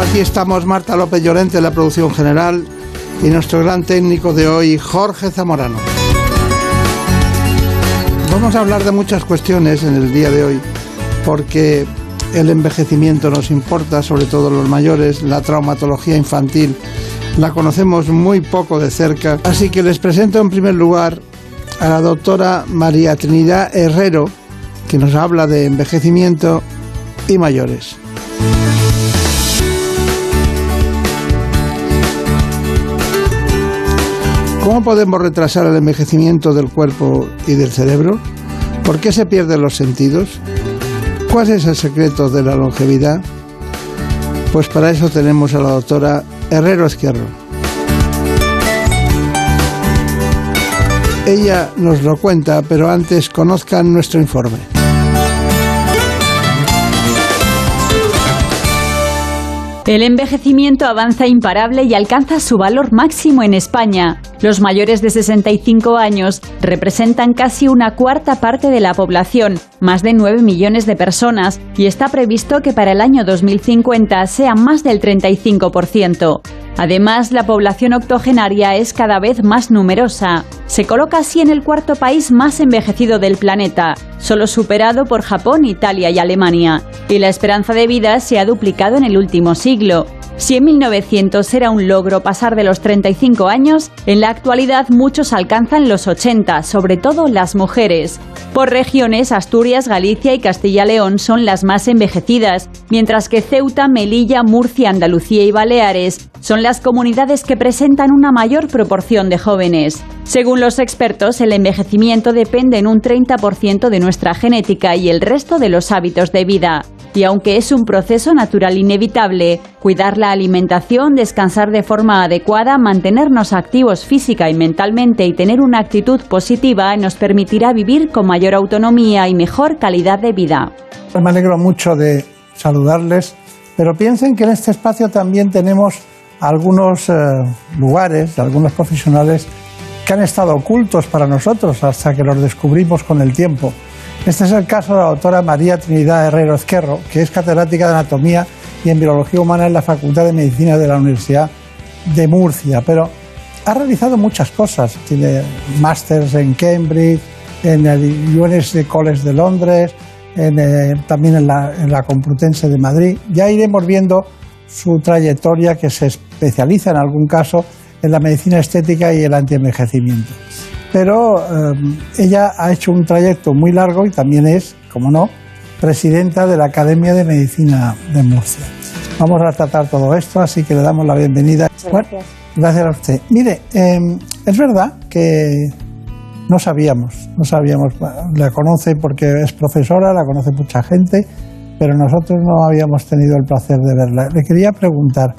Aquí estamos Marta López Llorente en la producción general y nuestro gran técnico de hoy, Jorge Zamorano. Vamos a hablar de muchas cuestiones en el día de hoy, porque el envejecimiento nos importa, sobre todo los mayores, la traumatología infantil la conocemos muy poco de cerca, así que les presento en primer lugar a la doctora María Trinidad Herrero, que nos habla de envejecimiento y mayores. ¿Cómo podemos retrasar el envejecimiento del cuerpo y del cerebro? ¿Por qué se pierden los sentidos? ¿Cuál es el secreto de la longevidad? Pues para eso tenemos a la doctora Herrero Izquierdo. Ella nos lo cuenta, pero antes conozcan nuestro informe. El envejecimiento avanza imparable y alcanza su valor máximo en España. Los mayores de 65 años representan casi una cuarta parte de la población, más de 9 millones de personas, y está previsto que para el año 2050 sea más del 35%. Además, la población octogenaria es cada vez más numerosa. Se coloca así en el cuarto país más envejecido del planeta, solo superado por Japón, Italia y Alemania. Y la esperanza de vida se ha duplicado en el último siglo. Si en 1900 era un logro pasar de los 35 años, en la actualidad muchos alcanzan los 80, sobre todo las mujeres. Por regiones, Asturias, Galicia y Castilla-León son las más envejecidas, mientras que Ceuta, Melilla, Murcia, Andalucía y Baleares son las comunidades que presentan una mayor proporción de jóvenes. Según los expertos, el envejecimiento depende en un 30% de nuestra genética y el resto de los hábitos de vida. Y aunque es un proceso natural inevitable, cuidar la alimentación, descansar de forma adecuada, mantenernos activos física y mentalmente y tener una actitud positiva nos permitirá vivir con mayor autonomía y mejor calidad de vida. Me alegro mucho de saludarles, pero piensen que en este espacio también tenemos algunos eh, lugares, algunos profesionales que han estado ocultos para nosotros hasta que los descubrimos con el tiempo. Este es el caso de la doctora María Trinidad Herrero Ezquerro, que es catedrática de Anatomía y en Biología Humana en la Facultad de Medicina de la Universidad de Murcia, pero ha realizado muchas cosas. Tiene másters en Cambridge, en el UNS College de Londres, eh, también en la, en la Complutense de Madrid. Ya iremos viendo su trayectoria que se especializa en algún caso en la medicina estética y el antienvejecimiento pero eh, ella ha hecho un trayecto muy largo y también es, como no, presidenta de la Academia de Medicina de Murcia. Vamos a tratar todo esto, así que le damos la bienvenida. gracias. gracias a usted. Mire, em, es verdad que no sabíamos, no sabíamos, la conoce porque es profesora, la conoce mucha gente, pero nosotros no habíamos tenido el placer de verla. Le quería preguntar,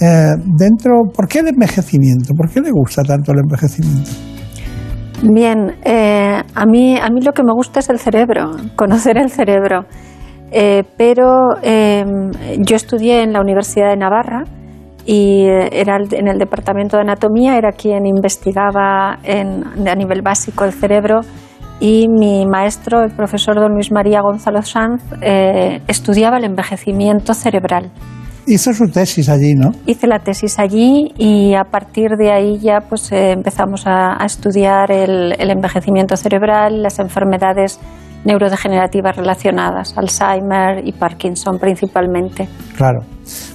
eh, dentro, ¿por qué el envejecimiento? ¿Por qué le gusta tanto el envejecimiento? Bien, eh, a, mí, a mí lo que me gusta es el cerebro, conocer el cerebro. Eh, pero em, yo estudié en la Universidad de Navarra y era en el departamento de anatomía, era quien investigaba a nivel básico el cerebro y mi maestro, el profesor don Luis María Gonzalo Sanz, eh, estudiaba el envejecimiento cerebral. Hizo su tesis allí, ¿no? Hice la tesis allí y a partir de ahí ya pues eh, empezamos a, estudiar el, envejecimiento cerebral, las enfermedades neurodegenerativas relacionadas, Alzheimer y Parkinson principalmente. Claro.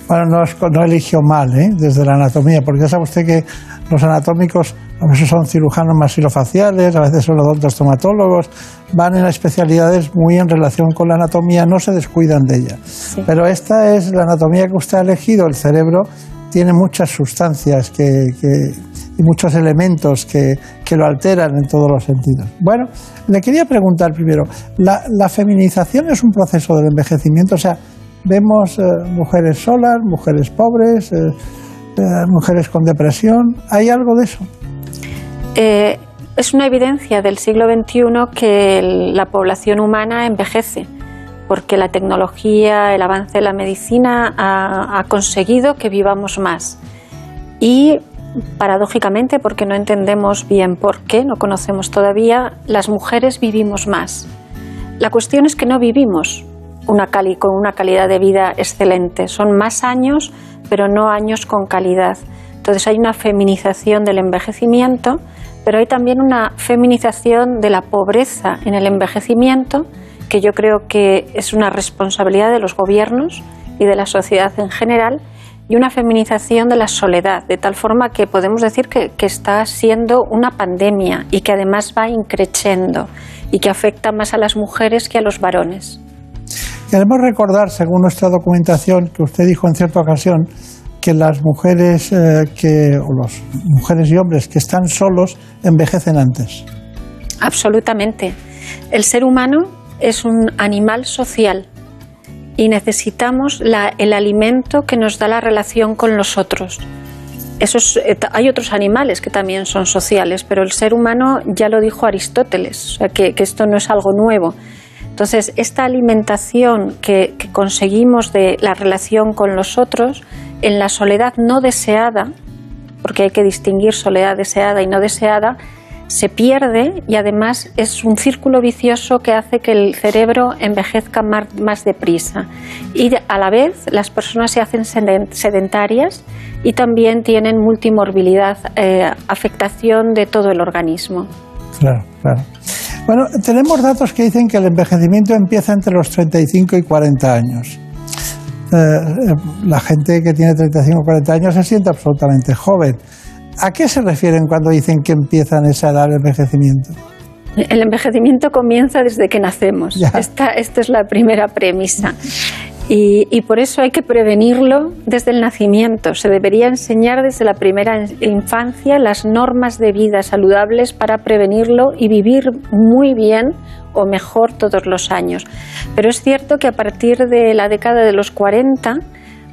Bueno, no, no eligió mal ¿eh? desde la anatomía, porque ya sabe usted que los anatómicos a veces son cirujanos masilofaciales, a veces son odontostomatólogos, van en especialidades muy en relación con la anatomía, no se descuidan de ella. Pero esta es la anatomía que usted ha elegido, el cerebro tiene muchas sustancias que, y muchos elementos que, que, lo alteran en todos los sentidos. Bueno, le quería preguntar primero, ¿la, ¿la feminización es un proceso del envejecimiento? O sea, vemos eh, mujeres solas, mujeres pobres, eh, mujeres con depresión. ¿Hay algo de eso? Es una evidencia del siglo XXI que la población humana envejece, porque la tecnología, el avance de la medicina ha, ha conseguido que vivamos más. Y paradójicamente, porque no entendemos bien por qué, no conocemos todavía, las mujeres vivimos más. La cuestión es que no vivimos una con una calidad de vida excelente. Son más años, pero no años con calidad. Entonces hay una feminización del envejecimiento, pero hay también una feminización de la pobreza en el envejecimiento, que yo creo que es una responsabilidad de los gobiernos y de la sociedad en general, y una feminización de la soledad, de tal forma que podemos decir que, está siendo una pandemia y que además va increciendo y que afecta más a las mujeres que a los varones. Queremos recordar, según nuestra documentación, que usted dijo en cierta ocasión que las mujeres eh, que, o los mujeres y hombres que están solos envejecen antes. Absolutamente. El ser humano es un animal social y necesitamos el alimento que nos da la relación con los otros. Eh, hay otros animales que también son sociales, pero el ser humano ya lo dijo Aristóteles, que, esto no es algo nuevo. Entonces, esta alimentación que, que conseguimos de la relación con los otros, en la soledad no deseada, porque hay que distinguir soledad deseada y no deseada, se pierde y además es un círculo vicioso que hace que el cerebro envejezca más, deprisa. Y a la vez las personas se hacen sedentarias y también tienen multimorbilidad, eh, afectación de todo el organismo. Claro, claro. Bueno, tenemos datos que dicen que el envejecimiento empieza entre los 35 y 40 años. Eh, eh, la gente que tiene 35 o 40 años se siente absolutamente joven. ¿A qué se refieren cuando dicen que empiezan esa edad de envejecimiento? El envejecimiento comienza desde que nacemos. Esta, es la primera premisa. Y, por eso hay que prevenirlo desde el nacimiento. Se debería enseñar desde la primera infancia las normas de vida saludables para prevenirlo y vivir muy bien o mejor todos los años. Pero es cierto que a partir de la década de los 40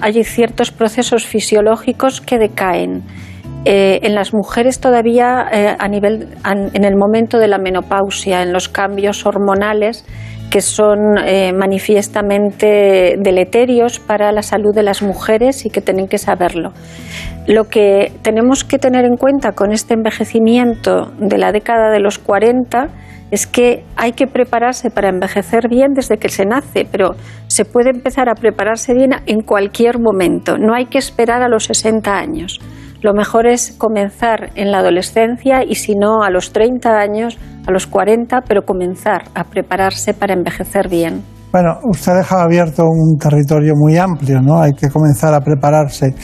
hay ciertos procesos fisiológicos que decaen eh, en las mujeres todavía eh, a nivel, en el momento de la menopausia, en los cambios hormonales que son eh, manifiestamente deleterios para la salud de las mujeres y que tienen que saberlo. Lo que tenemos que tener en cuenta con este envejecimiento de la década de los 40 es que hay que prepararse para envejecer bien desde que se nace, pero se puede empezar a prepararse bien en cualquier momento, no hay que esperar a los 60 años. Lo mejor es comenzar en la adolescencia y si no a los 30 años, a los 40, pero comenzar a prepararse para envejecer bien. Bueno, usted ha dejado abierto un territorio muy amplio, ¿no? Hay que comenzar a prepararse.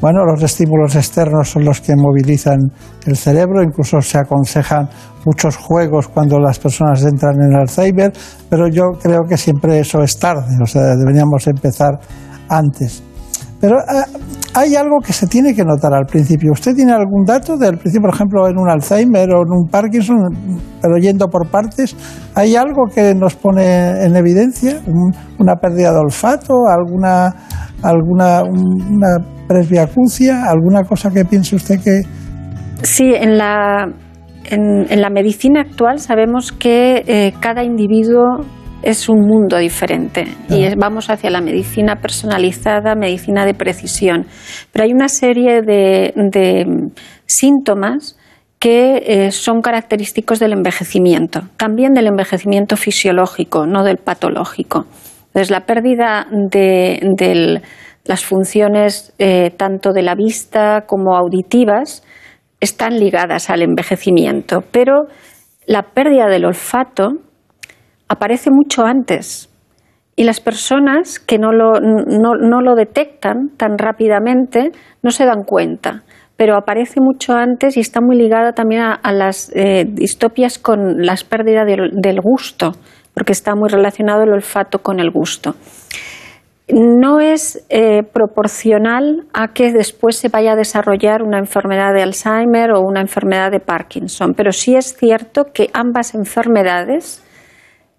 Bueno, los estímulos externos son los que movilizan el cerebro, incluso se aconsejan muchos juegos cuando las personas entran en Alzheimer, pero yo creo que siempre eso es tarde, o sea, deberíamos empezar antes. Pero eh, hay algo que se tiene que notar al principio. ¿Usted tiene algún dato del principio, por ejemplo, en un Alzheimer o en un Parkinson, pero yendo por partes? ¿Hay algo que nos pone en evidencia? ¿Una pérdida de olfato? ¿Alguna, alguna una presbiacuncia? ¿Alguna cosa que piense usted que...? Sí, en la, en, la medicina actual sabemos que eh, cada individuo es un mundo diferente y vamos hacia la medicina personalizada, medicina de precisión. Pero hay una serie de, síntomas que eh, son característicos del envejecimiento, también del envejecimiento fisiológico, no del patológico. Entonces, la pérdida de, las funciones eh, tanto de la vista como auditivas están ligadas al envejecimiento, pero la pérdida del olfato aparece mucho antes. Y las personas que no lo, detectan tan rápidamente no se dan cuenta pero aparece mucho antes y está muy ligada también a, las eh, distopias con las pérdidas del, gusto, porque está muy relacionado el olfato con el gusto. No es eh, proporcional a que después se vaya a desarrollar una enfermedad de Alzheimer o una enfermedad de Parkinson, pero sí es cierto que ambas enfermedades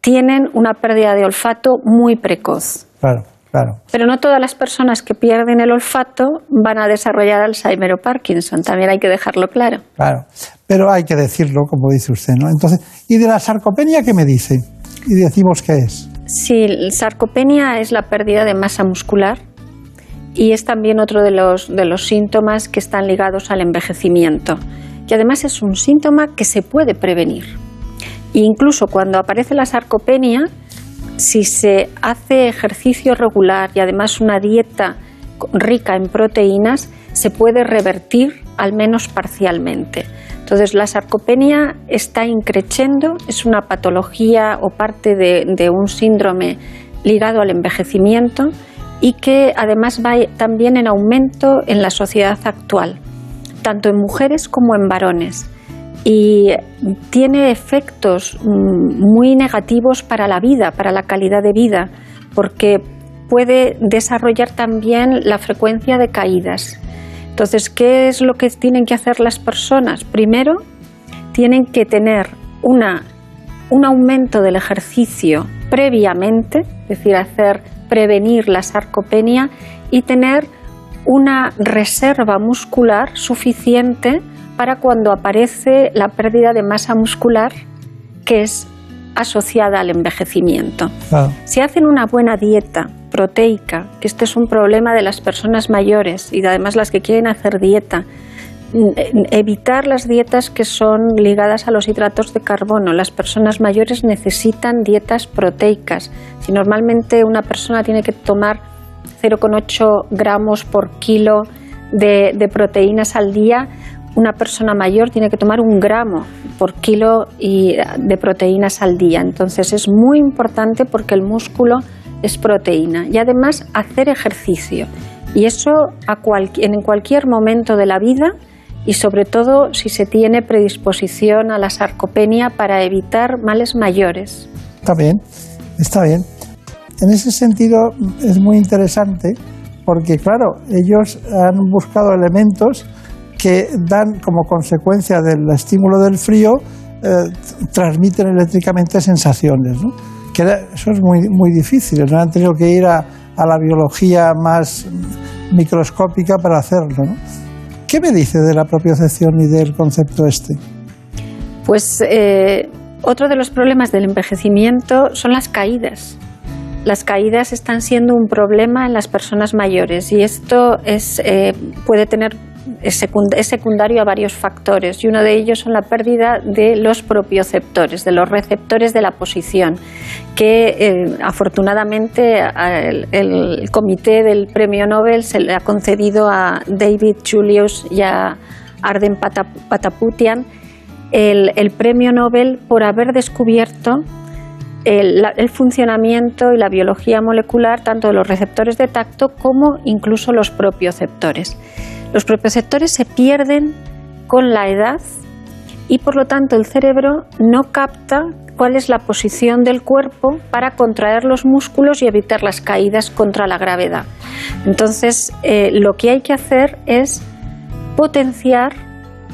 tienen una pérdida de olfato muy precoz. Claro, Claro. Pero no todas las personas que pierden el olfato van a desarrollar Alzheimer o Parkinson, también hay que dejarlo claro. Claro, pero hay que decirlo, como dice usted, ¿no? Entonces, ¿y de la sarcopenia qué me dice? Y decimos qué es. Sí, sarcopenia es la pérdida de masa muscular y es también otro de los, de los síntomas que están ligados al envejecimiento. Y además es un síntoma que se puede prevenir. Incluso cuando aparece la sarcopenia, si se hace ejercicio regular y además una dieta rica en proteínas, se puede revertir al menos parcialmente. Entonces, la sarcopenia está increciendo, es una patología o parte de, un síndrome ligado al envejecimiento y que además va también en aumento en la sociedad actual, tanto en mujeres como en varones y tiene efectos mm, muy negativos para la vida, para la calidad de vida, porque puede desarrollar también la frecuencia de caídas. Entonces, ¿qué es lo que tienen que hacer las personas? Primero, tienen que tener una, un aumento del ejercicio previamente, es decir, hacer prevenir la sarcopenia y tener una reserva muscular suficiente para cuando aparece la pérdida de masa muscular que es asociada al envejecimiento. Si hacen una buena dieta proteica, que este es un problema de las personas mayores y además las que quieren hacer dieta, evitar las dietas que son ligadas a los hidratos de carbono. Las personas mayores necesitan dietas proteicas. Si normalmente una persona tiene que tomar 0,8 gramos por kilo de, de proteínas al día, una persona mayor tiene que tomar un gramo por kilo de proteínas al día. Entonces es muy importante porque el músculo es proteína y además hacer ejercicio. Y eso en cualquier momento de la vida y sobre todo si se tiene predisposición a la sarcopenia para evitar males mayores. Está bien, está bien. En ese sentido es muy interesante porque, claro, ellos han buscado elementos que dan como consecuencia del estímulo del frío, eh, transmiten eléctricamente sensaciones. ¿no? Que eso es muy, muy difícil, no han tenido que ir a, la biología más microscópica para hacerlo. ¿Qué me dice de la propiocepción y del concepto este? Pues eh, otro de los problemas del envejecimiento son las caídas. Las caídas están siendo un problema en las personas mayores y esto es, eh, puede tener es secundario a varios factores y uno de ellos son la pérdida de los propioceptores, de los receptores de la posición, que eh, afortunadamente el, comité del premio Nobel se le ha concedido a David Julius y a Arden Pataputian el, premio Nobel por haber descubierto el, funcionamiento y la biología molecular tanto de los receptores de tacto como incluso los propioceptores. Los propioceptores se pierden con la edad y por lo tanto el cerebro no capta cuál es la posición del cuerpo para contraer los músculos y evitar las caídas contra la gravedad. Entonces, eh, lo que hay que hacer es potenciar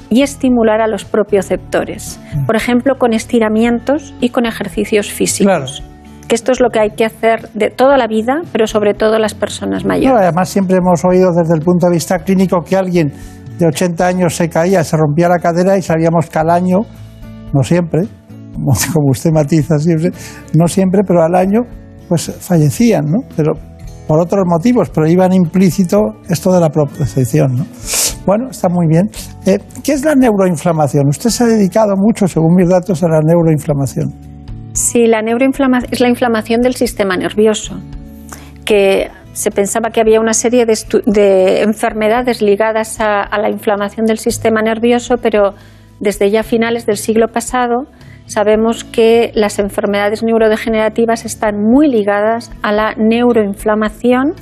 y estimular a los propioceptores, por ejemplo, con estiramientos y con ejercicios físicos que esto es lo que hay que hacer de toda la vida, pero sobre todo las personas mayores. además, siempre hemos oído desde el punto de vista clínico que alguien de 80 años se caía, se rompía la cadera y salíamos cada año, no siempre, como usted matiza siempre, no siempre, pero al año, pues fallecían, ¿no? Pero por otros motivos, pero iban implícito esto de la propiocepción, ¿no? Bueno, está muy bien. Eh, ¿Qué es la neuroinflamación? Usted se ha dedicado mucho, según mis datos, a la neuroinflamación. Sí, la neuroinflamación es la inflamación del sistema nervioso, que se pensaba que había una serie de, enfermedades ligadas a, la inflamación del sistema nervioso, pero desde ya finales del siglo pasado sabemos que las enfermedades neurodegenerativas están muy ligadas a la neuroinflamación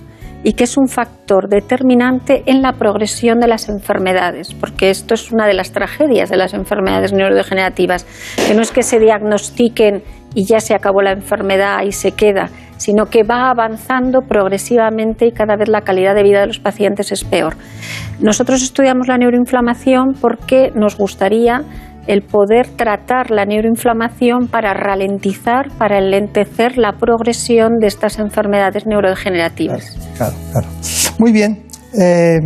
y que es un factor determinante en la progresión de las enfermedades, porque esto es una de las tragedias de las enfermedades neurodegenerativas, que no es que se diagnostiquen y ya se acabó la enfermedad y se queda, sino que va avanzando progresivamente y cada vez la calidad de vida de los pacientes es peor. Nosotros estudiamos la neuroinflamación porque nos gustaría el poder tratar la neuroinflamación para ralentizar, para enlentecer la progresión de estas enfermedades neurodegenerativas. Claro, claro. Muy bien. Eh,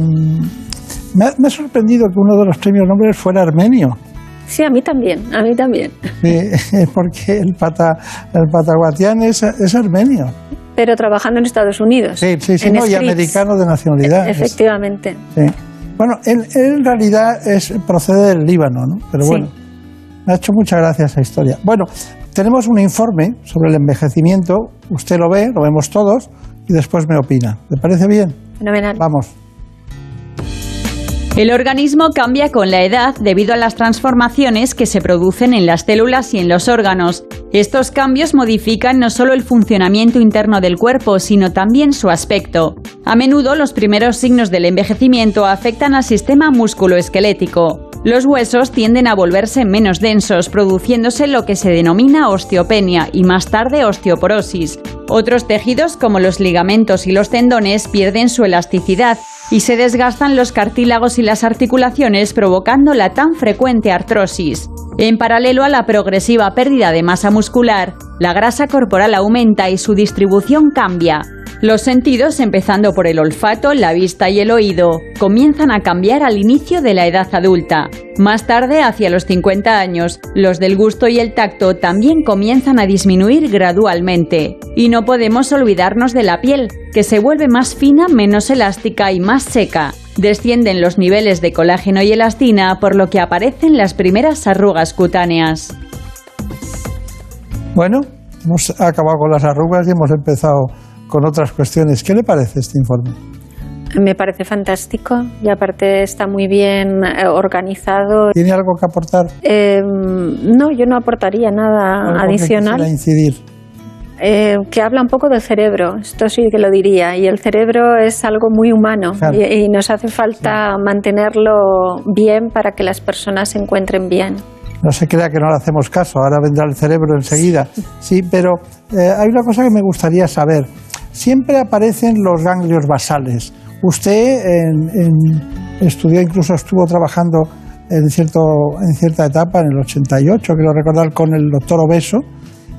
me, ha, sorprendido que uno de los premios Nobel fuera armenio. Sí, a mí también, a mí también. porque el, pata, el pataguatián es, es armenio. Pero trabajando en Estados Unidos. Sí, sí, sí, y americano de nacionalidad. Efectivamente. Sí. Bueno, él, en realidad es, procede del Líbano, ¿no? Pero bueno, me ha hecho mucha gracia esa historia. Bueno, tenemos un informe sobre el envejecimiento, usted lo ve, lo vemos todos, y después me opina. ¿Le parece bien? Fenomenal. Vamos. El organismo cambia con la edad debido a las transformaciones que se producen en las células y en los órganos. Estos cambios modifican no solo el funcionamiento interno del cuerpo, sino también su aspecto. A menudo los primeros signos del envejecimiento afectan al sistema musculoesquelético. Los huesos tienden a volverse menos densos, produciéndose lo que se denomina osteopenia y más tarde osteoporosis. Otros tejidos, como los ligamentos y los tendones, pierden su elasticidad y se desgastan los cartílagos y las articulaciones provocando la tan frecuente artrosis. En paralelo a la progresiva pérdida de masa muscular, la grasa corporal aumenta y su distribución cambia. Los sentidos, empezando por el olfato, la vista y el oído, comienzan a cambiar al inicio de la edad adulta. Más tarde, hacia los 50 años, los del gusto y el tacto también comienzan a disminuir gradualmente. Y no podemos olvidarnos de la piel, que se vuelve más fina, menos elástica y más seca. Descienden los niveles de colágeno y elastina, por lo que aparecen las primeras arrugas cutáneas. Bueno, hemos acabado con las arrugas y hemos empezado con otras cuestiones. ¿Qué le parece este informe? Me parece fantástico y aparte está muy bien eh, organizado. ¿Tiene algo que aportar? Eh, no, yo no aportaría nada adicional. Que incidir. Eh, que habla un poco del cerebro, esto sí que lo diría, y el cerebro es algo muy humano y, nos hace falta mantenerlo bien para que las personas se encuentren bien. No se crea que no le hacemos caso, ahora vendrá el cerebro enseguida. Sí, pero hay una cosa que me gustaría saber siempre aparecen los ganglios basales. Usted estudió, incluso estuvo trabajando en, cierto, en cierta etapa, en el 88, quiero recordar, con el doctor Obeso,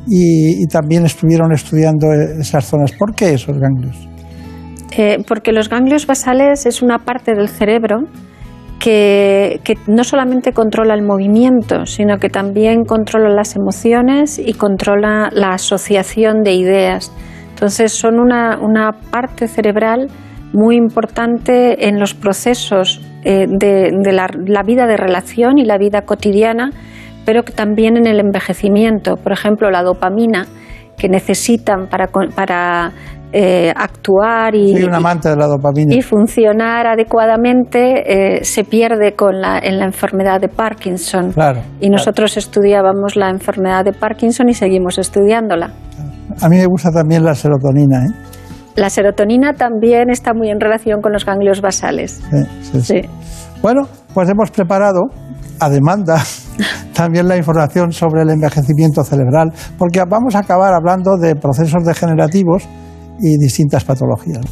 y, también estuvieron estudiando esas zonas. ¿Por qué esos ganglios? Eh, porque los ganglios basales es una parte del cerebro que, que, no solamente controla el movimiento, sino que también controla las emociones y controla la asociación de ideas. Entonces son una, parte cerebral muy importante en los procesos eh, de, la, vida de relación y la vida cotidiana, pero que también en el envejecimiento. Por ejemplo, la dopamina que necesitan para, eh, actuar y, y, funcionar adecuadamente eh, se pierde con la, en la enfermedad de Parkinson. y nosotros estudiábamos la enfermedad de Parkinson y seguimos estudiándola. A mí me gusta también la serotonina. ¿eh? La serotonina también está muy en relación con los ganglios basales. Sí, sí, Bueno, pues hemos preparado a demanda también la información sobre el envejecimiento cerebral, porque vamos a acabar hablando de procesos degenerativos y distintas patologías.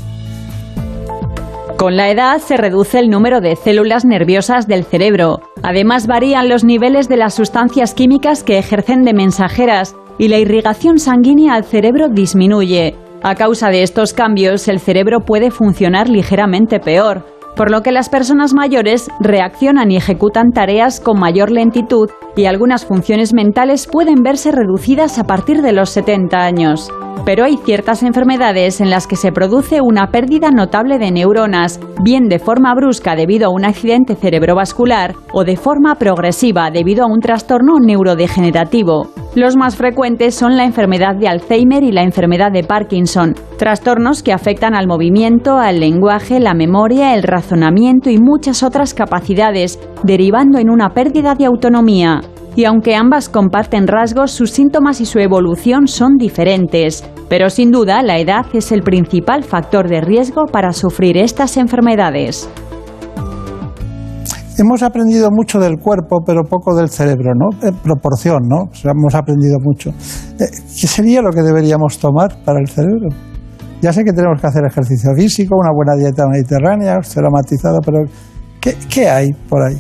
Con la edad se reduce el número de células nerviosas del cerebro. Además varían los niveles de las sustancias químicas que ejercen de mensajeras y la irrigación sanguínea al cerebro disminuye. A causa de estos cambios, el cerebro puede funcionar ligeramente peor, por lo que las personas mayores reaccionan y ejecutan tareas con mayor lentitud y algunas funciones mentales pueden verse reducidas a partir de los 70 años. Pero hay ciertas enfermedades en las que se produce una pérdida notable de neuronas, bien de forma brusca debido a un accidente cerebrovascular o de forma progresiva debido a un trastorno neurodegenerativo. Los más frecuentes son la enfermedad de Alzheimer y la enfermedad de Parkinson, trastornos que afectan al movimiento, al lenguaje, la memoria, el razonamiento y muchas otras capacidades, derivando en una pérdida de autonomía y aunque ambas comparten rasgos, sus síntomas y su evolución son diferentes. Pero sin duda, la edad es el principal factor de riesgo para sufrir estas enfermedades. Hemos aprendido mucho del cuerpo, pero poco del cerebro, ¿no? En proporción, ¿no? hemos aprendido mucho. Eh, ¿Qué sería lo que deberíamos tomar para el cerebro? Ya sé que tenemos que hacer ejercicio físico, una buena dieta mediterránea, usted lo ha matizado, pero ¿qué, hay por ahí?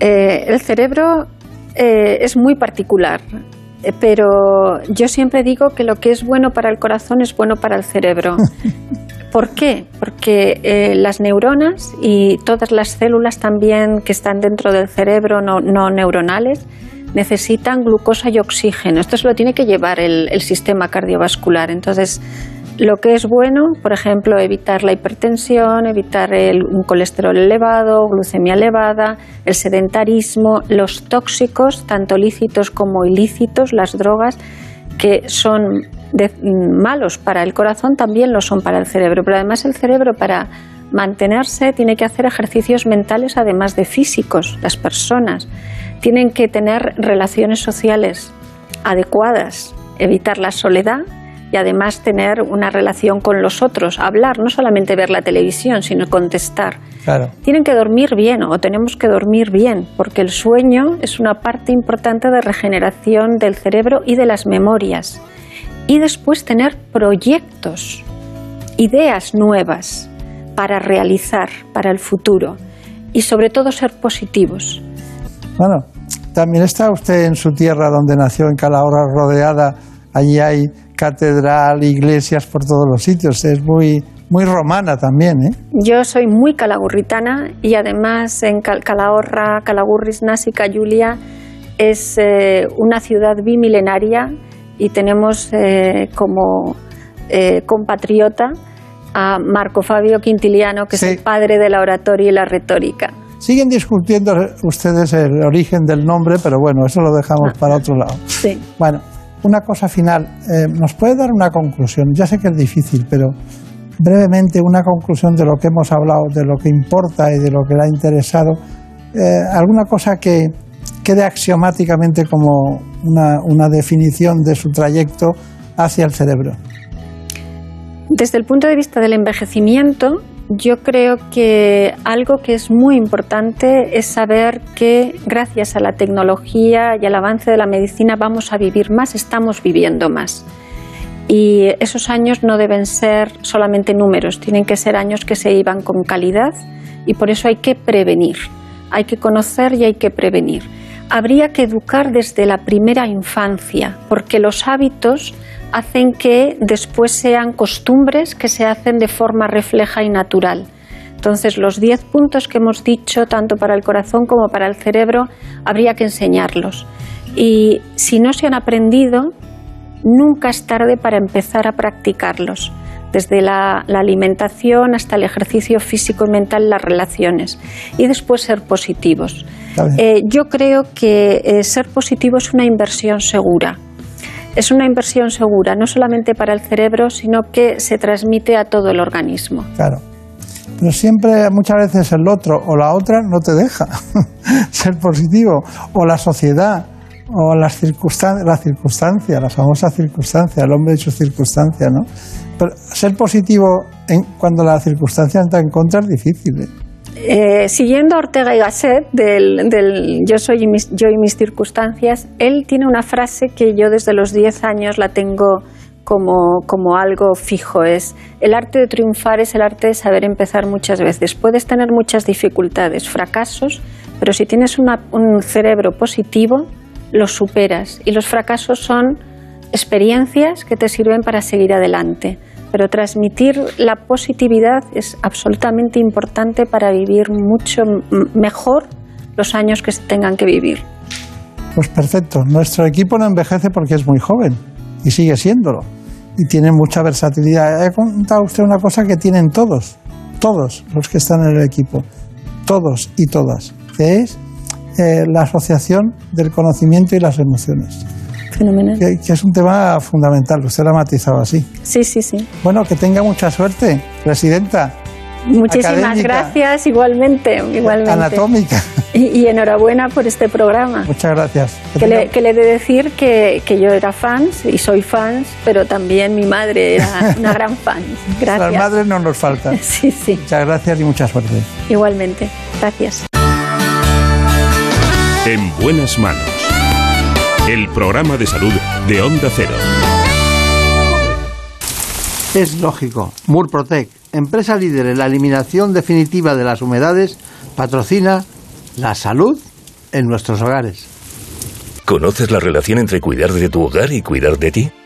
Eh, el cerebro eh, es muy particular, eh, pero yo siempre digo que lo que es bueno para el corazón es bueno para el cerebro. ¿Por qué? Porque eh, las neuronas y todas las células también que están dentro del cerebro no, neuronales necesitan glucosa y oxígeno. Esto se lo tiene que llevar el, el sistema cardiovascular. Entonces, lo que es bueno, por ejemplo, evitar la hipertensión, evitar el, un colesterol elevado, glucemia elevada, el sedentarismo, los tóxicos, tanto lícitos como ilícitos, las drogas, que son malos para el corazón, también lo son para el cerebro. Pero además el cerebro para mantenerse tiene que hacer ejercicios mentales además de físicos. Las personas tienen que tener relaciones sociales adecuadas, evitar la soledad y además tener una relación con los otros, hablar, no solamente ver la televisión, sino contestar. Tienen que dormir bien o tenemos que dormir bien, porque el sueño es una parte importante de regeneración del cerebro y de las memorias. Y después tener proyectos, ideas nuevas para realizar para el futuro y sobre todo ser positivos. Bueno, también está usted en su tierra donde nació, en Calahorra, rodeada, allí hay catedral, iglesias por todos los sitios. Es muy, muy romana también, ¿eh? Yo soy muy calagurritana y además en Calahorra, Calagurris, Násica, Julia es eh, una ciudad bimilenaria y tenemos eh, como eh, compatriota a Marco Fabio Quintiliano, que es el padre de la oratoria y la retórica. Siguen discutiendo ustedes el origen del nombre, pero bueno, eso lo dejamos para otro lado. Sí. Bueno, una cosa final. Eh, ¿Nos puede dar una conclusión? Ya sé que es difícil, pero brevemente una conclusión de lo que hemos hablado, de lo que importa y de lo que le ha interesado. Eh, ¿Alguna cosa que quede axiomáticamente como una, una definición de su trayecto hacia el cerebro? Desde el punto de vista del envejecimiento, yo creo que algo que es muy importante es saber que gracias a la tecnología y al avance de la medicina vamos a vivir más, estamos viviendo más. Y esos años no deben ser solamente números, tienen que ser años que se iban con calidad y por eso hay que prevenir, hay que conocer y hay que prevenir. Habría que educar desde la primera infancia, porque los hábitos hacen que después sean costumbres que se hacen de forma refleja y natural. Entonces, los 10 puntos que hemos dicho, tanto para el corazón como para el cerebro, habría que enseñarlos. Y si no se han aprendido, nunca es tarde para empezar a practicarlos, desde la, alimentación hasta el ejercicio físico y mental, las relaciones, y después ser positivos. Eh, yo creo que eh, ser positivo es una inversión segura es una inversión segura, no solamente para el cerebro, sino que se transmite a todo el organismo. Claro. Pero siempre, muchas veces el otro o la otra no te deja ser positivo, o la sociedad, o las circunstancias, la circunstancia, la famosa circunstancia, el hombre de sus circunstancias, ¿no? Pero ser positivo en, cuando la circunstancia está en contra es difícil. ¿eh? Eh, siguiendo a Ortega y Gasset del, yo, soy yo y mis circunstancias, él tiene una frase que yo desde los 10 años la tengo como, como, algo fijo. Es el arte de triunfar es el arte de saber empezar muchas veces. Puedes tener muchas dificultades, fracasos, pero si tienes un cerebro positivo, los superas. Y los fracasos son experiencias que te sirven para seguir adelante pero transmitir la positividad es absolutamente importante para vivir mucho mejor los años que se tengan que vivir. Pues perfecto. Nuestro equipo no envejece porque es muy joven y sigue siéndolo. Y tiene mucha versatilidad. He contado usted una cosa que tienen todos, todos los que están en el equipo, todos y todas, que es eh, la asociación del conocimiento y las emociones. Que, es un tema fundamental, usted lo ha matizado así. Sí, sí, sí. Bueno, que tenga mucha suerte, presidenta. Muchísimas gracias, igualmente, igualmente. Anatómica. Y, enhorabuena por este programa. Muchas gracias. Que, le, que le, he de decir que, que, yo era fans y soy fans, pero también mi madre era una gran fan. Gracias. Las madres no nos faltan. Sí, sí. Muchas gracias y mucha suerte. Igualmente. Gracias. En buenas manos el programa de salud de Onda Cero. Es lógico. Murprotec, empresa líder en la eliminación definitiva de las humedades, patrocina la salud en nuestros hogares. ¿Conoces la relación entre cuidar de tu hogar y cuidar de ti?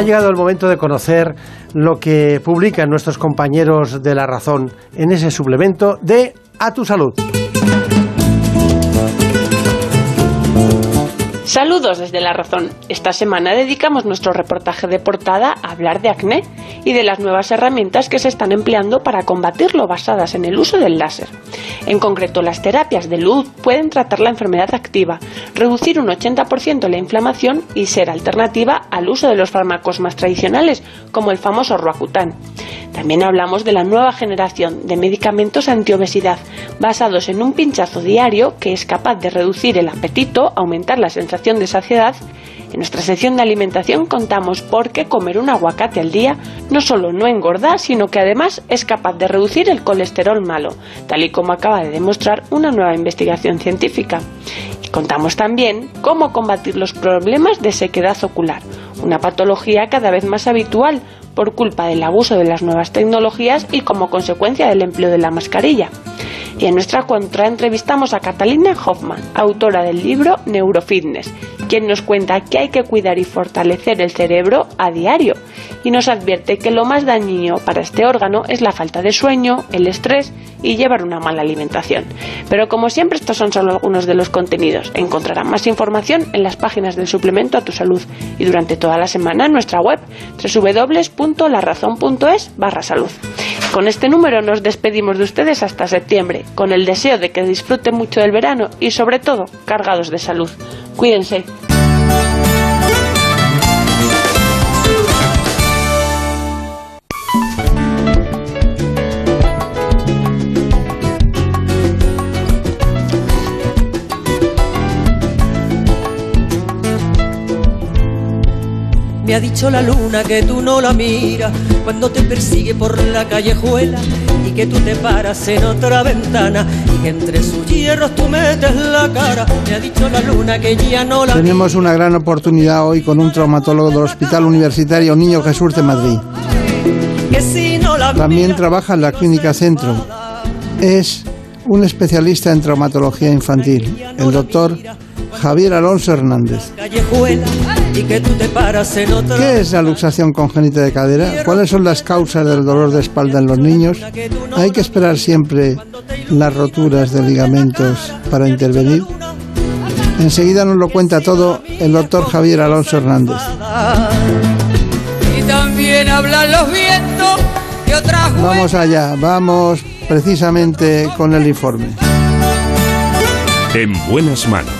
Ha llegado el momento de conocer lo que publican nuestros compañeros de La Razón en ese suplemento de A tu Salud. Saludos desde La Razón. Esta semana dedicamos nuestro reportaje de portada a hablar de acné y de las nuevas herramientas que se están empleando para combatirlo basadas en el uso del láser. En concreto, las terapias de luz pueden tratar la enfermedad activa, reducir un 80% la inflamación y ser alternativa al uso de los fármacos más tradicionales, como el famoso Roacutan. También hablamos de la nueva generación de medicamentos antiobesidad, basados en un pinchazo diario que es capaz de reducir el apetito, aumentar la sensación de saciedad. En nuestra sección de alimentación contamos por qué comer un aguacate al día no solo no engorda, sino que además es capaz de reducir el colesterol malo, tal y como acaba de demostrar una nueva investigación científica. Y contamos también cómo combatir los problemas de sequedad ocular, una patología cada vez más habitual por culpa del abuso de las nuevas tecnologías y como consecuencia del empleo de la mascarilla. Y en nuestra contra entrevistamos a Catalina Hoffman, autora del libro Neurofitness, quien nos cuenta que hay que cuidar y fortalecer el cerebro a diario y nos advierte que lo más dañino para este órgano es la falta de sueño, el estrés y llevar una mala alimentación. Pero como siempre estos son solo algunos de los contenidos. Encontrarán más información en las páginas del suplemento a tu salud y durante toda la semana en nuestra web www.larazón.es barra salud. Con este número nos despedimos de ustedes hasta septiembre, con el deseo de que disfruten mucho del verano y sobre todo cargados de salud. Cuídense. Me ha dicho la luna que tú no la miras cuando te persigue por la callejuela y que tú te paras en otra ventana y que entre sus hierros tú metes la cara. Me ha dicho la luna que ya no la Tenemos una gran oportunidad hoy con un traumatólogo del Hospital Universitario Niño Jesús de Madrid. También trabaja en la Clínica Centro. Es un especialista en traumatología infantil, el doctor Javier Alonso Hernández. Callejuela y que tú te paras en otra ¿Qué es la luxación congénita de cadera? ¿Cuáles son las causas del dolor de espalda en los niños? ¿Hay que esperar siempre las roturas de ligamentos para intervenir? Enseguida nos lo cuenta todo el doctor Javier Alonso Hernández. y también hablan los vientos y otras Vamos allá, vamos precisamente con el informe. En buenas manos.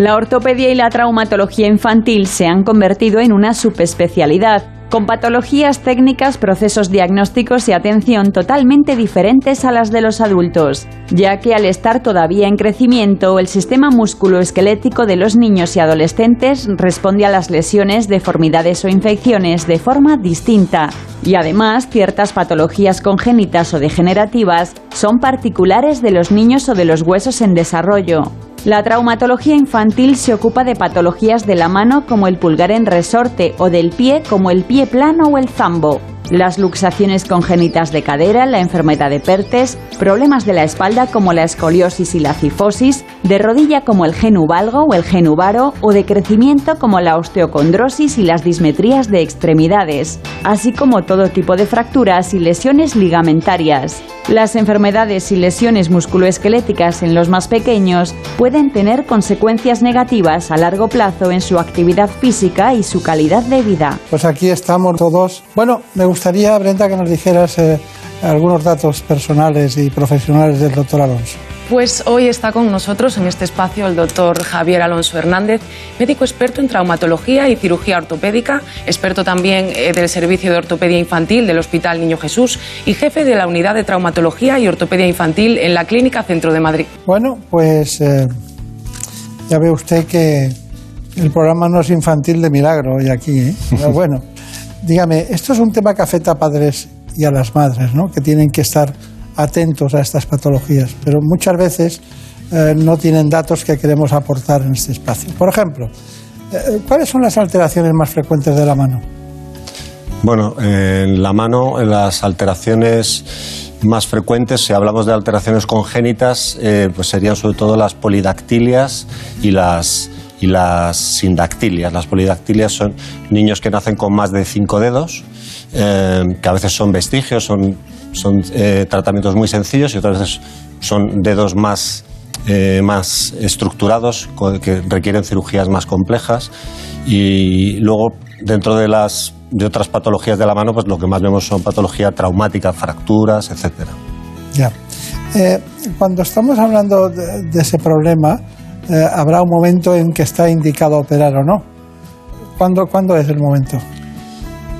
La ortopedia y la traumatología infantil se han convertido en una subespecialidad, con patologías técnicas, procesos diagnósticos y atención totalmente diferentes a las de los adultos, ya que al estar todavía en crecimiento, el sistema musculoesquelético de los niños y adolescentes responde a las lesiones, deformidades o infecciones de forma distinta. Y además, ciertas patologías congénitas o degenerativas son particulares de los niños o de los huesos en desarrollo. La traumatología infantil se ocupa de patologías de la mano como el pulgar en resorte o del pie como el pie plano o el zambo. Las luxaciones congénitas de cadera, la enfermedad de Pertes, problemas de la espalda como la escoliosis y la cifosis, de rodilla como el genuvalgo o el genuvaro o de crecimiento como la osteocondrosis y las dismetrías de extremidades, así como todo tipo de fracturas y lesiones ligamentarias. Las enfermedades y lesiones musculoesqueléticas en los más pequeños pueden tener consecuencias negativas a largo plazo en su actividad física y su calidad de vida. Pues aquí estamos todos. Bueno, me gustaría, Brenda, que nos dijeras eh, algunos datos personales y profesionales del doctor Alonso. Pues hoy está con nosotros en este espacio el doctor Javier Alonso Hernández, médico experto en traumatología y cirugía ortopédica, experto también eh, del Servicio de Ortopedia Infantil del Hospital Niño Jesús y jefe de la Unidad de Traumatología y Ortopedia Infantil en la Clínica Centro de Madrid. Bueno, pues eh, ya ve usted que El programa no es infantil de milagro hoy aquí, ¿eh? pero bueno. Dígame, esto es un tema que afecta a padres y a las madres, ¿no? que tienen que estar atentos a estas patologías, pero muchas veces eh, no tienen datos que queremos aportar en este espacio. Por ejemplo, eh, ¿cuáles son las alteraciones más frecuentes de la mano? Bueno, en la mano, las alteraciones más frecuentes, si hablamos de alteraciones congénitas, eh, pues serían sobre todo las polidactilias y las, y las sindactilias. Las polidactilias son niños que nacen con más de cinco dedos, eh, que a veces son vestigios, son, son eh, tratamientos muy sencillos y otras veces son dedos más, más estructurados que requieren cirugías más complejas. Y luego, dentro de las de otras patologías de la mano, pues lo que más vemos son patología traumática, fracturas, etcétera. Ya. Eh, cuando estamos hablando de, ese problema, eh, habrá un momento en que está indicado operar o no. ¿Cuándo, ¿cuándo es el momento?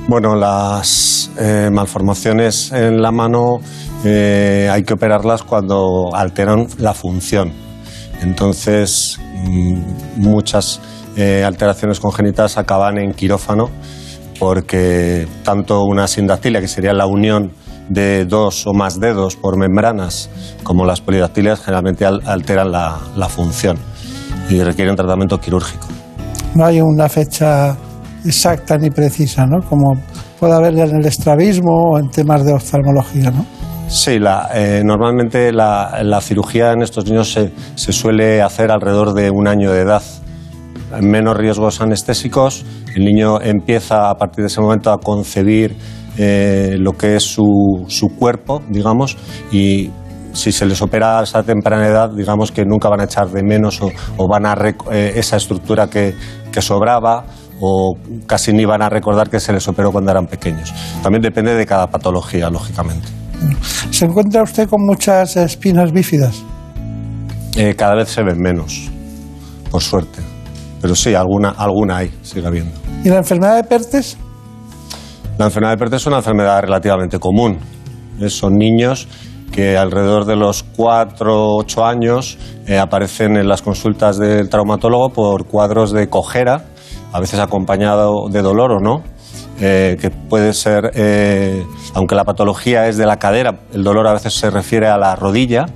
Bueno, las eh, malformaciones en la mano hay que operarlas cuando alteran la función. Entonces, mm, muchas alteraciones congénitas acaban en quirófano porque tanto una sindactilia, que sería la unión de dos o más dedos por membranas, como las polidactilias, generalmente alteran la, función y requieren tratamiento quirúrgico. No hay una fecha exacta ni precisa, ¿no? Como puede haber en el estrabismo o en temas de oftalmología, ¿no? Sí, eh, normalmente la, cirugía en estos niños se, se, suele hacer alrededor de un año de edad. Menos riesgos anestésicos, el niño empieza a partir de ese momento a concebir eh, lo que es su, su, cuerpo, digamos, y si se les opera a esa temprana edad, digamos que nunca van a echar de menos o, van a eh, esa estructura que, que sobraba o casi ni van a recordar que se les operó cuando eran pequeños. También depende de cada patología, lógicamente. ¿Se encuentra usted con muchas espinas bífidas? Eh, cada vez se ven menos, por suerte. Pero sí, alguna, alguna hay, sigue habiendo. ¿Y la enfermedad de Pertes? La enfermedad de Pertes es una enfermedad relativamente común. Son niños que alrededor de los 4 o 8 años eh, aparecen en las consultas del traumatólogo por cuadros de cojera, a veces acompañado de dolor o no, eh, que puede ser, eh, aunque la patología es de la cadera, el dolor a veces se refiere a la rodilla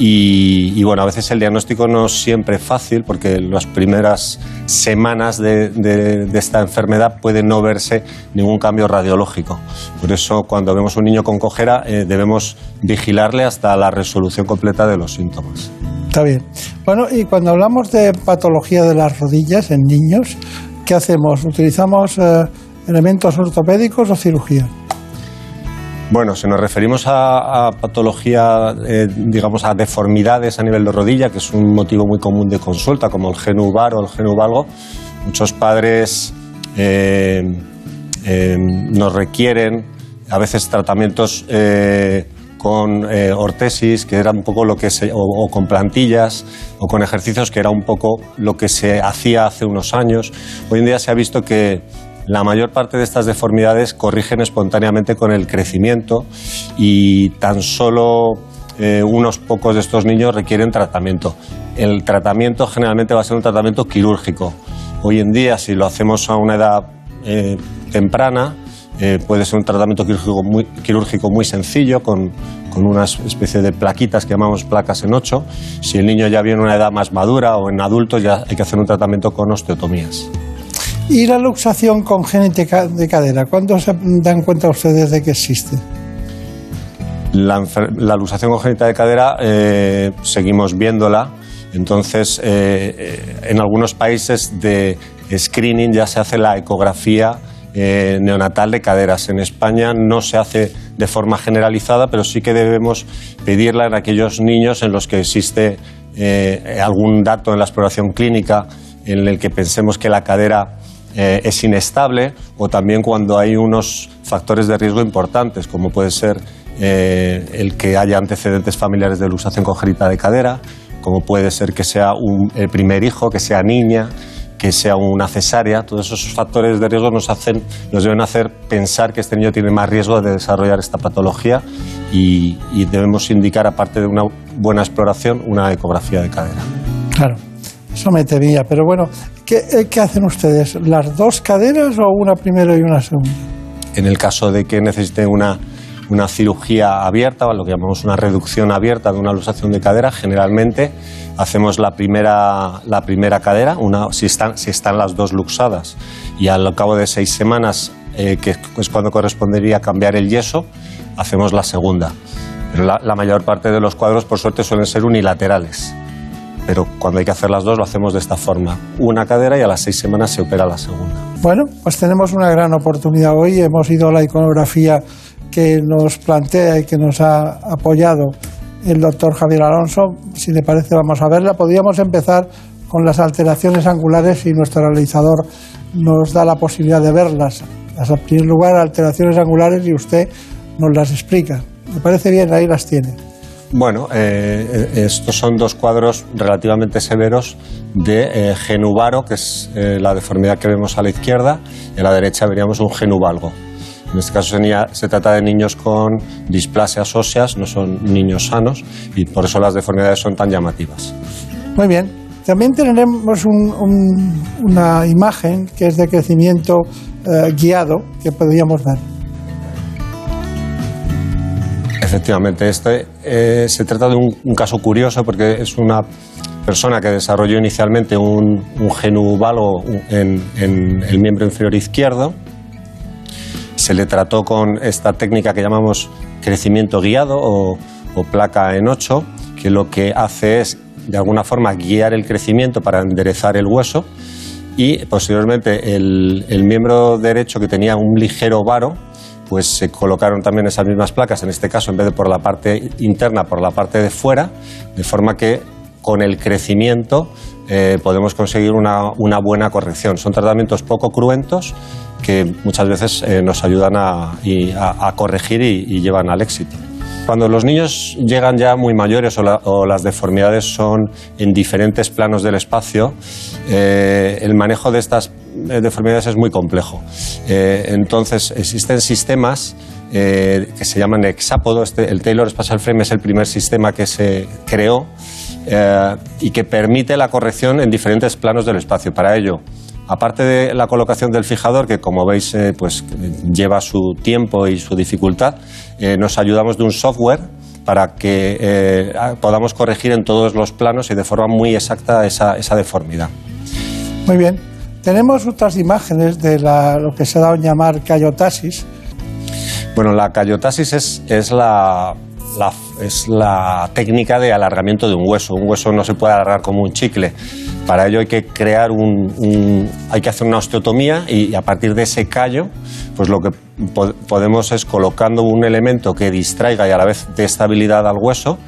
y, bueno, a veces el diagnóstico no es siempre fácil porque las primeras semanas de, esta enfermedad puede no verse ningún cambio radiológico. Por eso cuando vemos un niño con cojera eh, debemos vigilarle hasta la resolución completa de los síntomas. Está bien. Bueno, y cuando hablamos de patología de las rodillas en niños, ¿qué hacemos? ¿Utilizamos eh, elementos ortopédicos o cirugía? Bueno, si nos referimos a, patología, eh, digamos, a deformidades a nivel de rodilla, que es un motivo muy común de consulta, como el genuvar o el genuvalgo, muchos padres eh, eh, nos requieren a veces tratamientos con ortesis, que era un poco lo que se, o, con plantillas, o con ejercicios, que era un poco lo que se hacía hace unos años. Hoy en día se ha visto que la mayor parte de estas deformidades corrigen espontáneamente con el crecimiento y tan solo eh, unos pocos de estos niños requieren tratamiento. El tratamiento generalmente va a ser un tratamiento quirúrgico. Hoy en día, si lo hacemos a una edad eh, temprana, eh, puede ser un tratamiento quirúrgico muy, sencillo, con, con, una especie de plaquitas que llamamos placas en ocho. Si el niño ya viene a una edad más madura o en adultos, ya hay que hacer un tratamiento con osteotomías. ¿Y la luxación congénita de cadera? ¿Cuándo se dan cuenta ustedes de que existe? La, luxación congénita de cadera eh, seguimos viéndola. Entonces, eh, eh, en algunos países de screening ya se hace la ecografía neonatal de caderas. En España no se hace de forma generalizada, pero sí que debemos pedirla en aquellos niños en los que existe algún dato en la exploración clínica en el que pensemos que la cadera eh, es inestable o también cuando hay unos factores de riesgo importantes, como puede ser eh, el que haya antecedentes familiares de luxación congénita de cadera, como puede ser que sea el primer hijo, que sea niña, que sea una cesárea. Todos esos factores de riesgo nos, hacen, nos deben hacer pensar que este niño tiene más riesgo de desarrollar esta patología y, y debemos indicar, aparte de una buena exploración, una ecografía de cadera. Claro Eso me temía, pero bueno, ¿qué, eh, ¿qué hacen ustedes? ¿Las dos caderas o una primero y una segunda? En el caso de que necesite una, una cirugía abierta, o lo que llamamos una reducción abierta de una luxación de cadera, generalmente hacemos la primera, la primera cadera, una, si, están, si están las dos luxadas, y al cabo de seis semanas, eh, que es cuando correspondería cambiar el yeso, hacemos la segunda. Pero la, la mayor parte de los cuadros, por suerte, suelen ser unilaterales pero cuando hay que hacer las dos lo hacemos de esta forma. Una cadera y a las seis semanas se opera la segunda. Bueno, pues tenemos una gran oportunidad hoy. Hemos ido a la iconografía que nos plantea y que nos ha apoyado el doctor Javier Alonso. Si le parece, vamos a verla. Podríamos empezar con las alteraciones angulares y nuestro realizador nos da la posibilidad de verlas. En primer lugar, alteraciones angulares y usted nos las explica. Me parece bien, ahí las tiene. Bueno, eh, estos son dos cuadros relativamente severos de eh, genubaro, que es eh, la deformidad que vemos a la izquierda, y a la derecha veríamos un genubalgo. En este caso se, trata de niños con displasias óseas, no son niños sanos, y por eso las deformidades son tan llamativas. Muy bien. También tenemos una imagen que es de crecimiento guiado que podríamos ver. Efectivamente, este eh, se trata de un, caso curioso porque es una persona que desarrolló inicialmente un, un genubalo en, el miembro inferior izquierdo. Se le trató con esta técnica que llamamos crecimiento guiado o, placa en ocho, que lo que hace es de alguna forma guiar el crecimiento para enderezar el hueso y posteriormente el, el miembro derecho que tenía un ligero varo pues se colocaron también esas mismas placas, en este caso en vez de por la parte interna, por la parte de fuera, de forma que con el crecimiento eh, podemos conseguir una, buena corrección. Son tratamientos poco cruentos que muchas veces eh, nos ayudan a, corregir y, llevan al éxito. Cuando los niños llegan ya muy mayores o, las deformidades son en diferentes planos del espacio, eh, el manejo de estas deformidades es muy complejo. Eh, entonces, existen sistemas eh, que se llaman hexápodo. Este, el Taylor Spatial Frame es el primer sistema que se creó eh, y que permite la corrección en diferentes planos del espacio. Para ello, aparte de la colocación del fijador, que como veis pues, lleva su tiempo y su dificultad, nos ayudamos de un software para que podamos corregir en todos los planos y de forma muy exacta esa, esa deformidad. Muy bien. Tenemos otras imágenes de lo que se ha dado a llamar cayotasis. Bueno, la cayotasis es, la, es la técnica de alargamiento de un hueso. Un hueso no se puede alargar como un chicle. Para ello hay que crear un, hay que hacer una osteotomía y, a partir de ese callo, pues lo que podemos es colocando un elemento que distraiga y a la vez dé estabilidad al hueso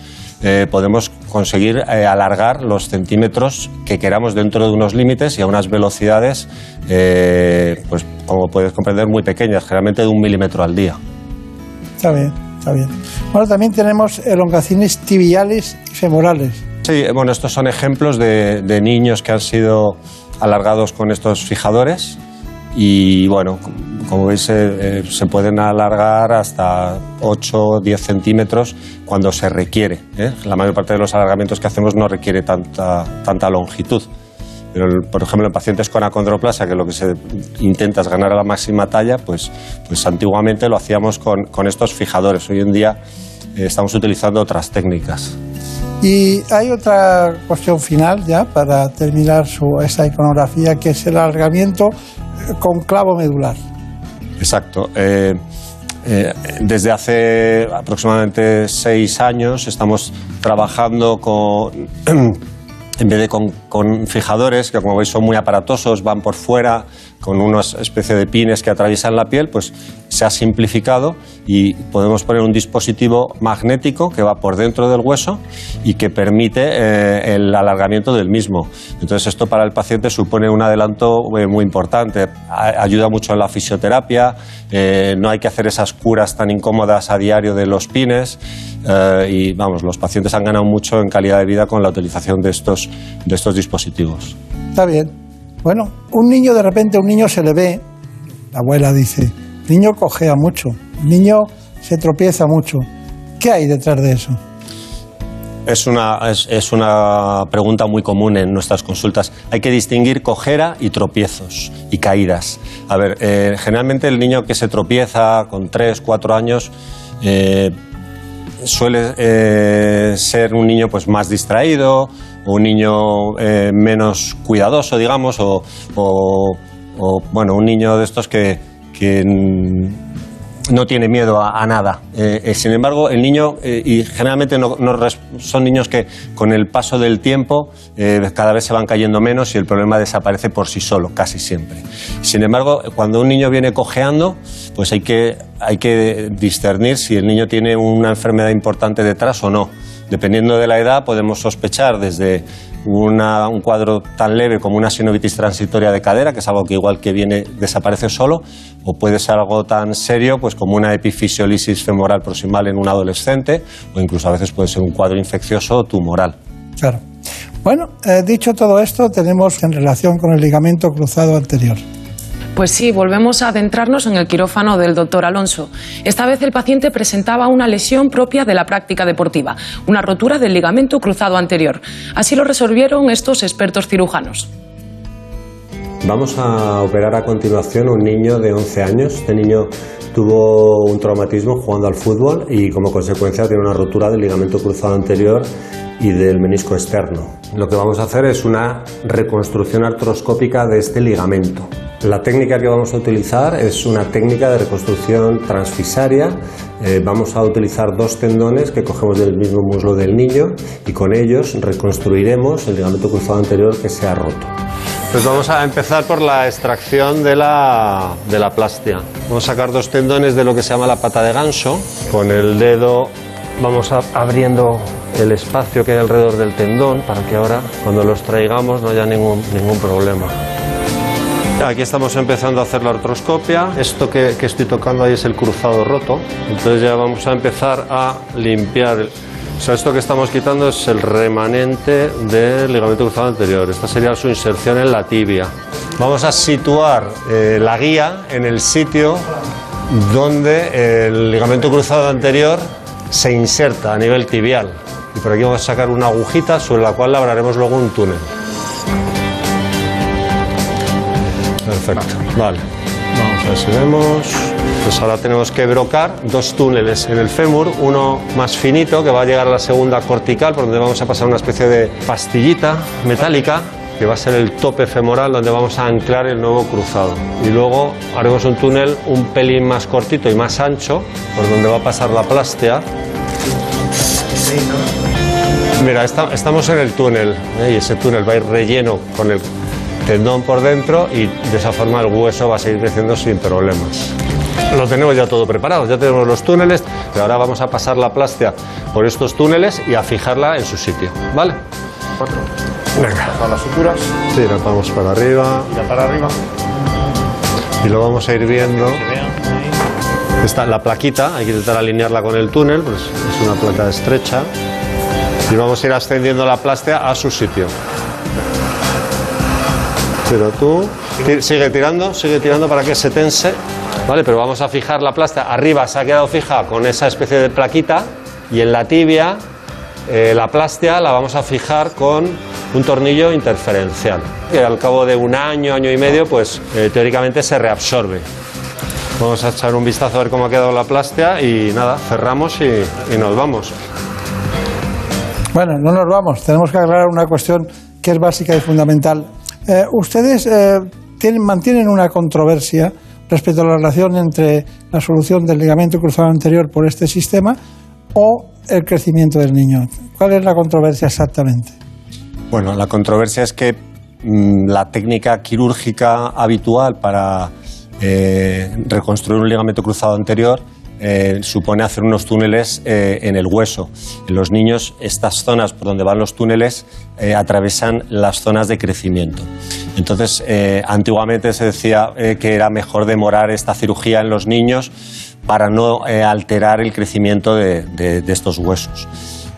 eh, podemos conseguir eh, alargar los centímetros que queramos dentro de unos límites y a unas velocidades, eh, pues como puedes comprender, muy pequeñas, generalmente de un milímetro al día. Está bien, está bien. Bueno, también tenemos elongaciones tibiales y femorales. Sí, bueno, estos son ejemplos de, de niños que han sido alargados con estos fijadores y bueno, como veis eh, se pueden alargar hasta 8 o 10 centímetros cuando se requiere. ¿eh? La mayor parte de los alargamientos que hacemos no requiere tanta, tanta longitud. Pero, por ejemplo, en pacientes con acondroplasia, que lo que se intenta es ganar a la máxima talla, pues, pues antiguamente lo hacíamos con, con estos fijadores. Hoy en día eh, estamos utilizando otras técnicas. Y hay otra cuestión final ya para terminar su, esta iconografía, que es el alargamiento con clavo medular. Exacto. Eh, eh, desde hace aproximadamente seis años estamos trabajando con, en vez de con, fijadores, que como veis son muy aparatosos, van por fuera, con una especie de pines que atraviesan la piel, pues se ha simplificado y podemos poner un dispositivo magnético que va por dentro del hueso y que permite eh, el alargamiento del mismo. Entonces esto para el paciente supone un adelanto eh, muy importante, ayuda mucho en la fisioterapia, eh, no hay que hacer esas curas tan incómodas a diario de los pines y vamos, los pacientes han ganado mucho en calidad de vida con la utilización de estos, de estos dispositivos. Está bien. Bueno, un niño de repente, un niño se le ve, la abuela dice, niño cojea mucho, niño se tropieza mucho. ¿Qué hay detrás de eso? es una, es, es una pregunta muy común en nuestras consultas. Hay que distinguir cojera y tropiezos y caídas. A ver, eh, generalmente el niño que se tropieza con 3, 4 años eh, suele eh, ser un niño pues más distraído, un niño eh, menos cuidadoso, digamos, o, o- bueno, un niño de estos que, que, no tiene miedo a, nada. Eh, sin embargo, el niño, y generalmente no- son niños que con el paso del tiempo cada vez se van cayendo menos y el problema desaparece por sí solo, casi siempre. Sin embargo, cuando un niño viene cojeando, pues hay que, hay que discernir si el niño tiene una enfermedad importante detrás o no. Dependiendo de la edad, podemos sospechar desde un cuadro tan leve como una sinovitis transitoria de cadera, que es algo que igual que viene desaparece solo, o puede ser algo tan serio pues como una epifisiolisis femoral proximal en un adolescente, o incluso a veces puede ser un cuadro infeccioso tumoral. Claro. Bueno, eh, dicho todo esto, tenemos en relación con el ligamento cruzado anterior. Pues sí, volvemos a adentrarnos en el quirófano del doctor Alonso. Esta vez el paciente presentaba una lesión propia de la práctica deportiva, una rotura del ligamento cruzado anterior. Así lo resolvieron estos expertos cirujanos. Vamos a operar a continuación un niño de 11 años. Este niño tuvo un traumatismo jugando al fútbol y como consecuencia tiene una rotura del ligamento cruzado anterior y del menisco externo. Lo que vamos a hacer es una reconstrucción artroscópica de este ligamento. La técnica que vamos a utilizar es una técnica de reconstrucción transfisaria. Eh, vamos a utilizar dos tendones que cogemos del mismo muslo del niño y con ellos reconstruiremos el ligamento cruzado anterior que se ha roto. Pues vamos a empezar por la extracción de la, de la plastia. Vamos a sacar dos tendones de lo que se llama la pata de ganso. Con el dedo vamos a- abriendo el espacio que hay alrededor del tendón para que ahora cuando los traigamos no haya ningún, ningún problema. Aquí estamos empezando a hacer la artroscopia. Esto que, que estoy tocando ahí es el cruzado roto. Entonces ya vamos a empezar a limpiar. O esto que estamos quitando es el remanente del ligamento cruzado anterior. Esta sería su inserción en la tibia. Vamos a situar eh, la guía en el sitio donde el ligamento cruzado anterior se inserta a nivel tibial. Y por aquí vamos a sacar una agujita sobre la cual labraremos luego un túnel. Perfecto, vale. Vamos a ver si vemos. Pues ahora tenemos que brocar dos túneles en el fémur, uno más finito que va a llegar a la segunda cortical, por donde vamos a pasar una especie de pastillita metálica que va a ser el tope femoral donde vamos a anclar el nuevo cruzado. Y luego haremos un túnel un pelín más cortito y más ancho, por donde va a pasar la plástea. Mira, esta- estamos en el túnel ¿eh? y ese túnel va a ir relleno con el tendón por dentro y de esa forma el hueso va a seguir creciendo sin problemas. Lo tenemos ya todo preparado, ya tenemos los túneles, pero ahora vamos a pasar la plástea por estos túneles y a fijarla en su sitio, ¿vale? Venga. Con las suturas. Sí, la vamos para arriba Ya para arriba. y lo vamos a ir viendo. Está la plaquita, hay que intentar alinearla con el túnel, pues es una placa estrecha. Y vamos a ir ascendiendo la plástea a su sitio. Pero tú sigue tirando, sigue tirando para que se tense. Vale, pero vamos a fijar la plástea. Arriba se ha quedado fija con esa especie de plaquita y en la tibia eh, la plástea la vamos a fijar con un tornillo interferencial que al cabo de un año, año y medio, pues eh, teóricamente se reabsorbe. Vamos a echar un vistazo a ver cómo ha quedado la plástea y nada, cerramos y, y nos vamos. Bueno, no nos vamos. Tenemos que aclarar una cuestión que es básica y fundamental. Eh, ustedes eh, tienen- mantienen una controversia respecto a la relación entre la solución del ligamento cruzado anterior por este sistema o el crecimiento del niño. ¿Cuál es la controversia exactamente? Bueno, la controversia es que mm, la técnica quirúrgica habitual para eh, reconstruir un ligamento cruzado anterior eh, supone hacer unos túneles eh, en el hueso. En los niños, estas zonas por donde van los túneles eh, atravesan las zonas de crecimiento. Entonces, eh, antiguamente se decía que era mejor demorar esta cirugía en los niños para no alterar el crecimiento de- de- estos huesos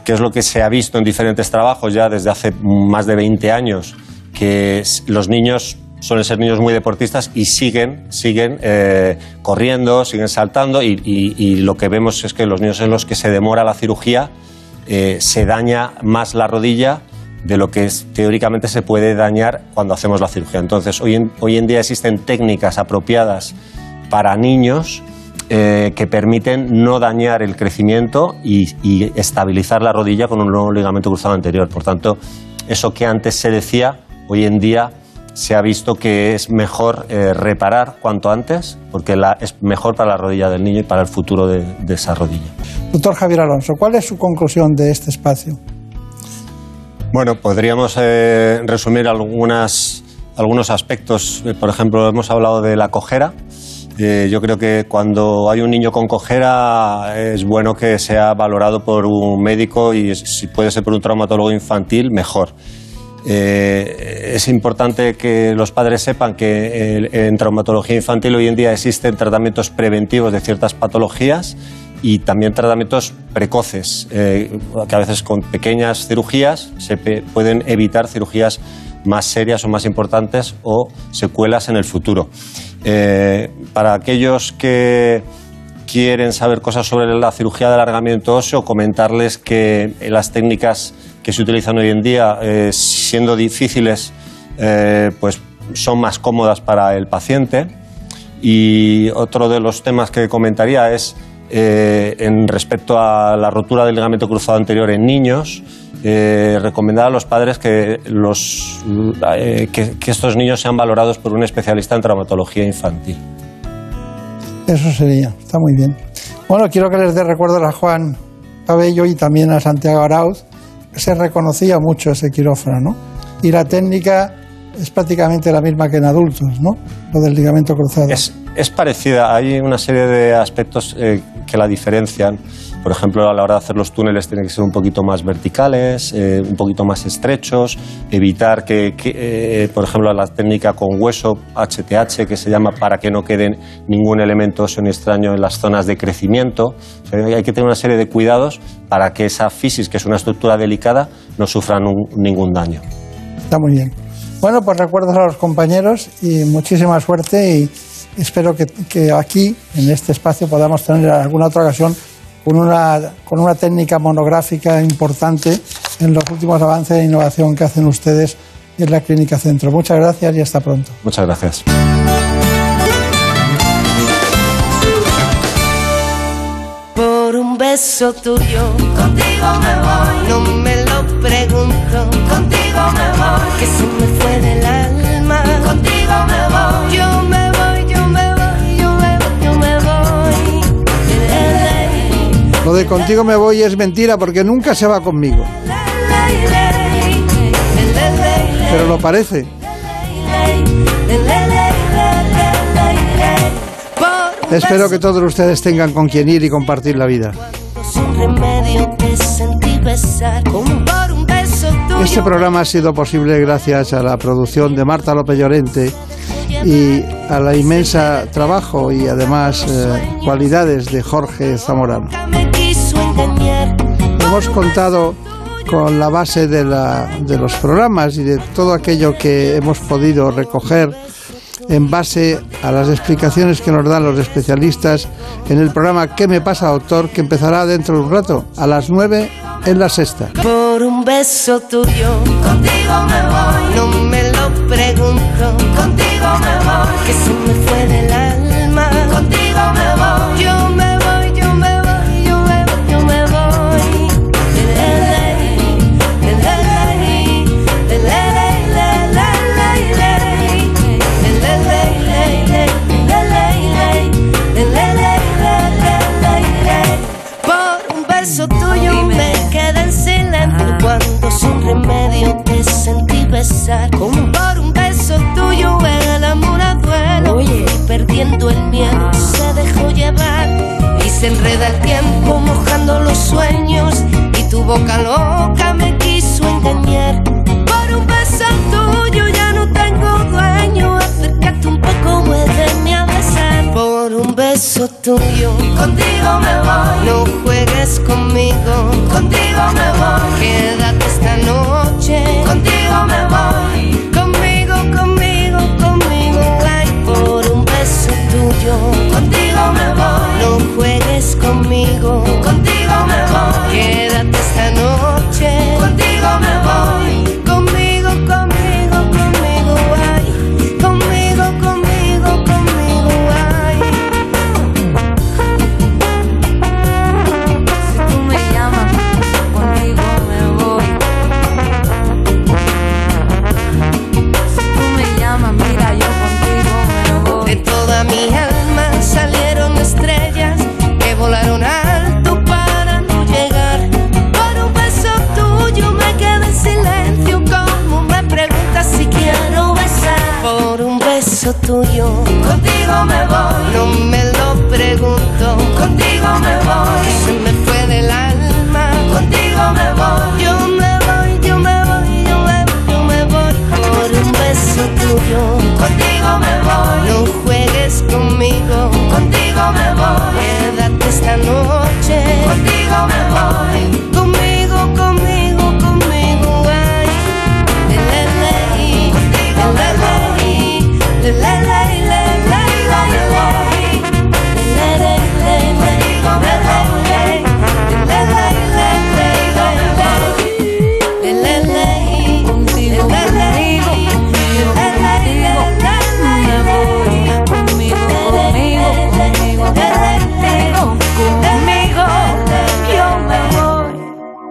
que es lo que se ha visto en diferentes trabajos ya desde hace más de 20 años, que los niños suelen ser niños muy deportistas y siguen, siguen eh, corriendo, siguen saltando y, lo que vemos es que los niños en los que se demora la cirugía eh, se daña más la rodilla de lo que teóricamente se puede dañar cuando hacemos la cirugía. Entonces, hoy en, hoy en día existen técnicas apropiadas para niños eh, que permiten no dañar el crecimiento y, estabilizar la rodilla con un nuevo ligamento cruzado anterior. Por tanto, eso que antes se decía, hoy en día se ha visto que es mejor eh, reparar cuanto antes, porque es mejor para la rodilla del niño y para el futuro de, esa rodilla. Doctor Javier Alonso, ¿cuál es su conclusión de este espacio? Bueno, podríamos eh, resumir algunas, algunos aspectos. Por ejemplo, hemos hablado de la cojera. Eh, yo creo que cuando hay un niño con cojera es bueno que sea valorado por un médico y si puede ser por un traumatólogo infantil, mejor. Eh, es importante que los padres sepan que en traumatología infantil hoy en día existen tratamientos preventivos de ciertas patologías y también tratamientos precoces, eh, que a veces con pequeñas cirugías se pueden evitar cirugías más serias o más importantes o secuelas en el futuro. Eh, para aquellos que quieren saber cosas sobre la cirugía de alargamiento óseo, comentarles que las técnicas que se utilizan hoy en día, eh, siendo difíciles, eh, pues son más cómodas para el paciente. Y otro de los temas que comentaría es eh, en respecto a la rotura del ligamento cruzado anterior en niños, recomendar a los padres que, los, que, que estos niños sean valorados por un especialista en traumatología infantil. Eso sería, está muy bien. Bueno, quiero que les dé recuerdo a Juan Cabello y también a Santiago Arauz se reconocía mucho ese quirófano, ¿no? Y la técnica es prácticamente la misma que en adultos, ¿no? Lo del ligamento cruzado. Es, es parecida, hay una serie de aspectos eh, que la diferencian. Por ejemplo, a la hora de hacer los túneles tienen que ser un poquito más verticales, eh, un poquito más estrechos, evitar que, eh, por ejemplo, la técnica con hueso HTH, que se llama para que no quede ningún elemento óseo ni extraño en las zonas de crecimiento. hay que tener una serie de cuidados para que esa fisis, que es una estructura delicada, no sufra ningún daño. Está muy bien. Bueno, pues recuerdos a los compañeros y muchísima suerte y espero que, que aquí, en este espacio, podamos tener alguna otra ocasión con una, con una técnica monográfica importante en los últimos avances de innovación que hacen ustedes en la Clínica Centro. Muchas gracias y hasta pronto. Muchas gracias. Por un beso tuyo, contigo me voy. No me lo pregunto, contigo me voy. Que se me fue del alma, contigo me voy. Yo Lo de contigo me voy es mentira porque nunca se va conmigo. Pero lo parece. Espero que todos ustedes tengan con quien ir y compartir la vida. Este programa ha sido posible gracias a la producción de Marta López Llorente y a la inmensa trabajo y además eh, cualidades de Jorge Zamorano. Hemos contado con la base de, de los programas y de todo aquello que hemos podido recoger en base a las explicaciones que nos dan los especialistas en el programa ¿Qué me pasa, doctor? que empezará dentro de un rato, a las 9 en la sexta. Por un beso tuyo, contigo me voy, no me lo pregunto, contigo me voy, que se me enreda el tiempo mojando los sueños y tu boca loca me quiso engañar. Por un beso tuyo ya no tengo dueño, acércate un poco, muéveme a besar. Por un beso tuyo, contigo me voy. No juegues conmigo, contigo me voy. Quédate esta noche, contigo me voy.